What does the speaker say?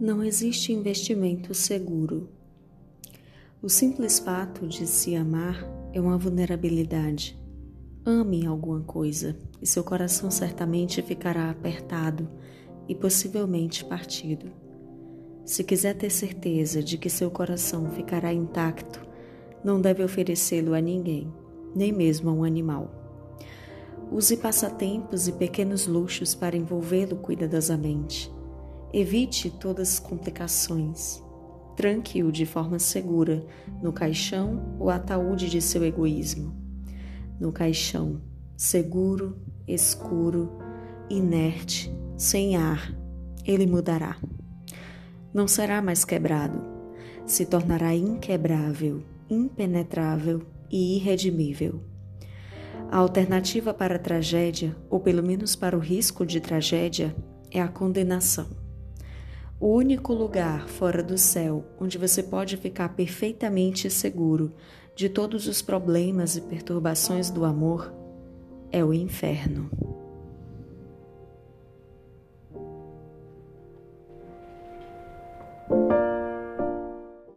Não existe investimento seguro. O simples fato de se amar é uma vulnerabilidade. Ame alguma coisa e seu coração certamente ficará apertado e possivelmente partido. Se quiser ter certeza de que seu coração ficará intacto, não deve oferecê-lo a ninguém, nem mesmo a um animal. Use passatempos e pequenos luxos para envolvê-lo cuidadosamente. Evite todas as complicações. Tranque-o de forma segura no caixão ou ataúde de seu egoísmo. No caixão, seguro, escuro, inerte, sem ar, ele mudará. Não será mais quebrado, se tornará inquebrável, impenetrável e irredimível. A alternativa para a tragédia, ou pelo menos para o risco de tragédia, é a condenação. O único lugar fora do céu onde você pode ficar perfeitamente seguro de todos os problemas e perturbações do amor é o inferno.